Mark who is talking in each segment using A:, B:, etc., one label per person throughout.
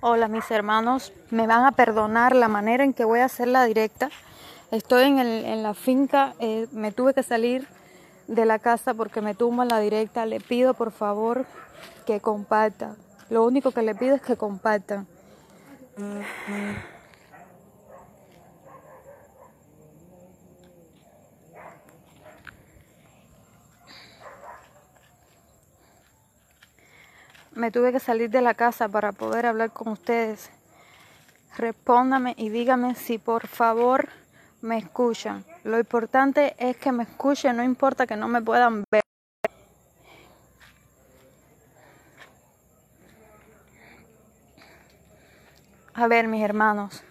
A: Hola mis hermanos, me van a perdonar la manera en que voy a hacer la directa. Estoy en, el, en la finca, eh, me tuve que salir de la casa porque me tumba la directa. Le pido por favor que compartan. Lo único que le pido es que compartan. Me tuve que salir de la casa para poder hablar con ustedes. Respóndame y dígame si por favor me escuchan. Lo importante es que me escuchen, no importa que no me puedan ver. A ver, mis hermanos.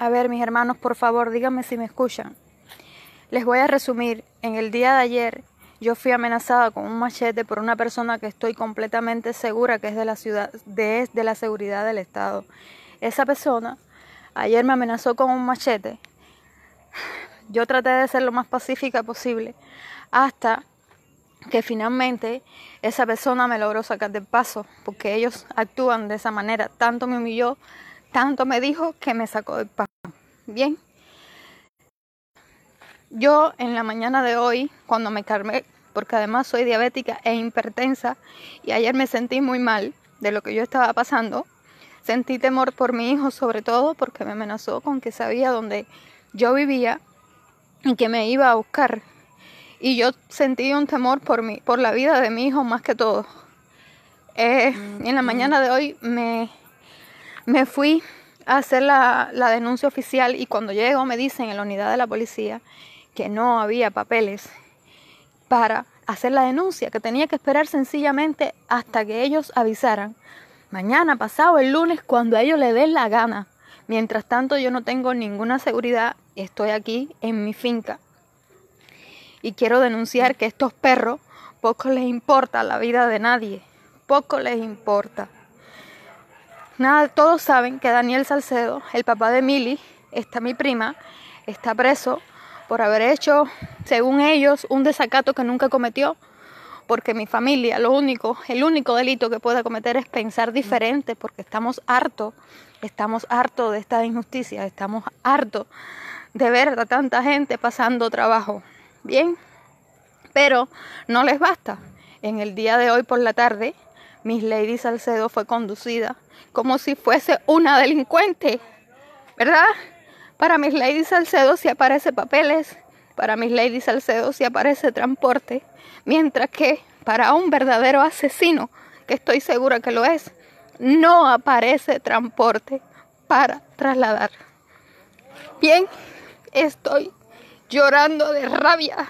A: A ver, mis hermanos, por favor, díganme si me escuchan. Les voy a resumir. En el día de ayer yo fui amenazada con un machete por una persona que estoy completamente segura que es de la ciudad, de, de la seguridad del Estado. Esa persona ayer me amenazó con un machete. Yo traté de ser lo más pacífica posible hasta que finalmente esa persona me logró sacar del paso, porque ellos actúan de esa manera. Tanto me humilló, tanto me dijo que me sacó del paso. Bien. Yo en la mañana de hoy, cuando me calmé, porque además soy diabética e hipertensa, y ayer me sentí muy mal de lo que yo estaba pasando, sentí temor por mi hijo, sobre todo porque me amenazó con que sabía dónde yo vivía y que me iba a buscar. Y yo sentí un temor por, mi, por la vida de mi hijo más que todo. Eh, en la mañana de hoy me, me fui hacer la, denuncia oficial y cuando llego me dicen en la unidad de la policía que no había papeles para hacer la denuncia, que tenía que esperar sencillamente hasta que ellos avisaran. Mañana, pasado, el lunes, cuando a ellos les den la gana. Mientras tanto, yo no tengo ninguna seguridad, estoy aquí en mi finca. Y quiero denunciar que estos perros poco les importa la vida de nadie, poco les importa. Nada, todos saben que Daniel Salcedo, el papá de Mili, está mi prima, está preso por haber hecho, según ellos, un desacato que nunca cometió, porque mi familia, lo único, el único delito que puede cometer es pensar diferente, porque estamos hartos, estamos hartos de esta injusticia, estamos hartos de ver a tanta gente pasando trabajo. Bien, pero no les basta. En el día de hoy por la tarde Miss Lady Salcedo fue conducida como si fuese una delincuente, ¿verdad? Para Miss Lady Salcedo si aparece papeles, para Miss Lady Salcedo si aparece transporte, mientras que para un verdadero asesino, que estoy segura que lo es, no aparece transporte para trasladar. Bien, estoy llorando de rabia.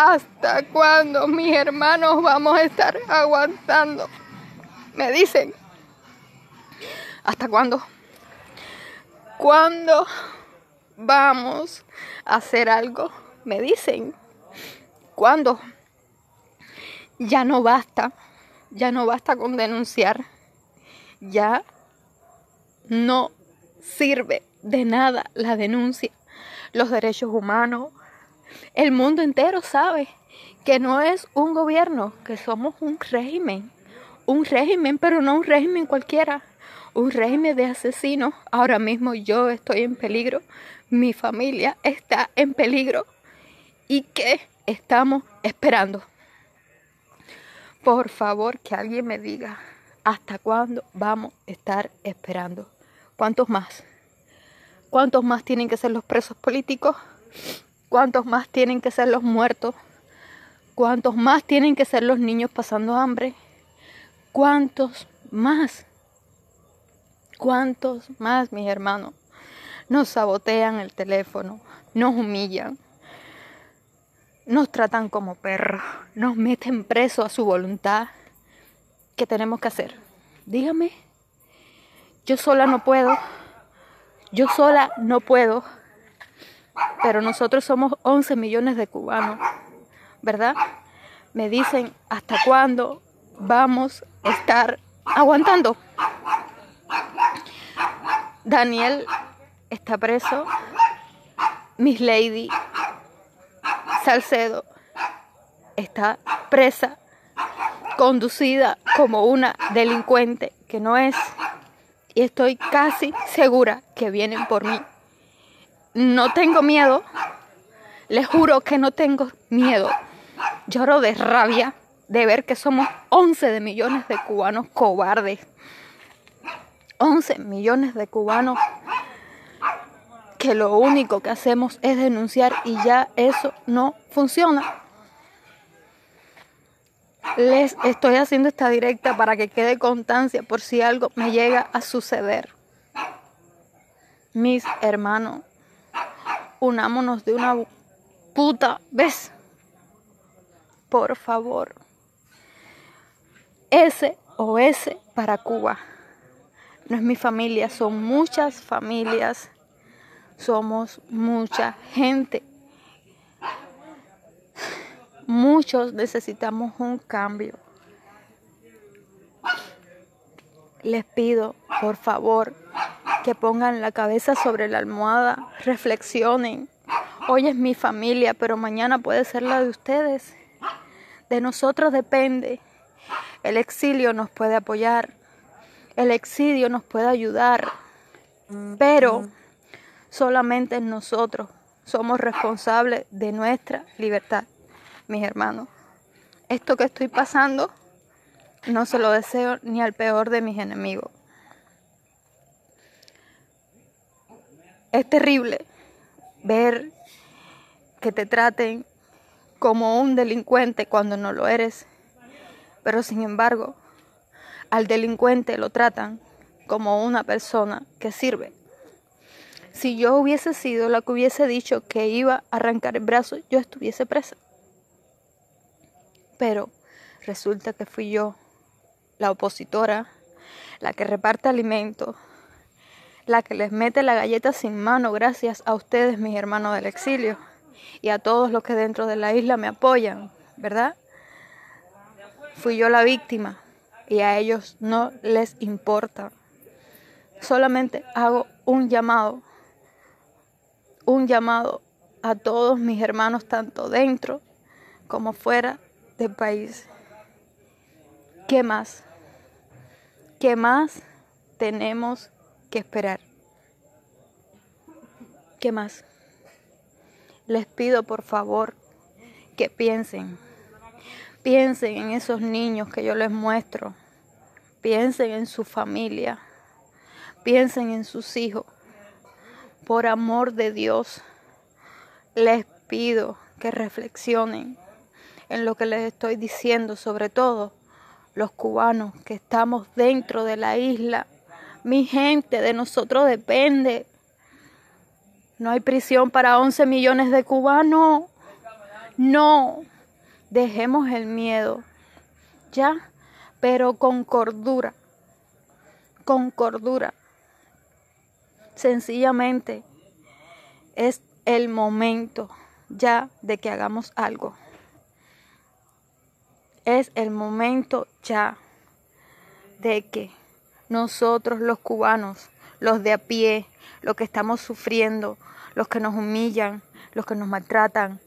A: ¿Hasta cuándo mis hermanos vamos a estar aguantando? Me dicen. ¿Hasta cuándo? ¿Cuándo vamos a hacer algo? Me dicen. ¿Cuándo? Ya no basta. Ya no basta con denunciar. Ya no sirve de nada la denuncia. Los derechos humanos, el mundo entero sabe que no es un gobierno, que somos un régimen. Un régimen, pero no un régimen cualquiera. Un régimen de asesinos. Ahora mismo yo estoy en peligro. Mi familia está en peligro. ¿Y qué estamos esperando? Por favor, que alguien me diga hasta cuándo vamos a estar esperando. ¿Cuántos más? ¿Cuántos más tienen que ser los presos políticos? ¿Cuántos más tienen que ser los muertos? ¿Cuántos más tienen que ser los niños pasando hambre? ¿Cuántos más? ¿Cuántos más, mis hermanos? Nos sabotean el teléfono, nos humillan, nos tratan como perros, nos meten preso a su voluntad. ¿Qué tenemos que hacer? Dígame. Yo sola no puedo. Yo sola no puedo. Pero nosotros somos 11 millones de cubanos, ¿verdad? Me dicen, ¿hasta cuándo vamos a estar aguantando? Daniel está preso Miss Lady Salcedo está presa, conducida como una delincuente que no es. Y estoy casi segura que vienen por mí. No tengo miedo. Les juro que no tengo miedo. Lloro de rabia de ver que somos 11 de millones de cubanos cobardes. 11 millones de cubanos que lo único que hacemos es denunciar y ya eso no funciona. Les estoy haciendo esta directa para que quede constancia por si algo me llega a suceder. Mis hermanos, unámonos de una puta vez. Por favor. S o S para Cuba. No es mi familia, son muchas familias. Somos mucha gente. Muchos necesitamos un cambio. Les pido, por favor, que pongan la cabeza sobre la almohada, reflexionen. Hoy es mi familia, pero mañana puede ser la de ustedes. De nosotros depende. El exilio nos puede apoyar. El exilio nos puede ayudar. Pero solamente nosotros somos responsables de nuestra libertad mis hermanos. Esto que estoy pasando no se lo deseo ni al peor de mis enemigos. Es terrible ver que te traten como un delincuente cuando no lo eres, pero sin embargo, al delincuente lo tratan como una persona que sirve. Si yo hubiese sido la que hubiese dicho que iba a arrancar el brazo, yo estuviese presa. Pero resulta que fui yo, la opositora, la que reparte alimentos, la que les mete la galleta sin mano gracias a ustedes, mis hermanos del exilio, y a todos los que dentro de la isla me apoyan, ¿verdad? Fui yo la víctima y a ellos no les importa. Solamente hago un llamado, un llamado a todos mis hermanos, tanto dentro como fuera del país. ¿Qué más? ¿Qué más tenemos que esperar? ¿Qué más? Les pido por favor que piensen. Piensen en esos niños que yo les muestro. Piensen en su familia. Piensen en sus hijos. Por amor de Dios, les pido que reflexionen en lo que les estoy diciendo, sobre todo los cubanos que estamos dentro de la isla. Mi gente, de nosotros depende. No hay prisión para 11 millones de cubanos. No, dejemos el miedo, ¿ya? Pero con cordura, con cordura. Sencillamente es el momento ya de que hagamos algo. Es el momento ya de que nosotros los cubanos, los de a pie, los que estamos sufriendo, los que nos humillan, los que nos maltratan,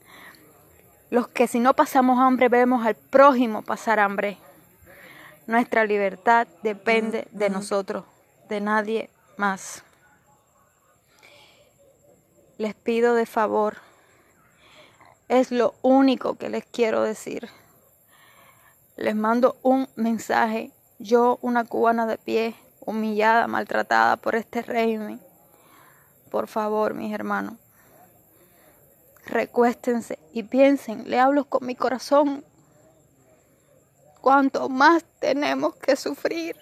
A: los que si no pasamos hambre vemos al prójimo pasar hambre. Nuestra libertad depende de nosotros, de nadie más. Les pido de favor, es lo único que les quiero decir les mando un mensaje. Yo, una cubana de pie, humillada, maltratada por este régimen. Por favor, mis hermanos, recuéstense y piensen, le hablo con mi corazón. Cuanto más tenemos que sufrir.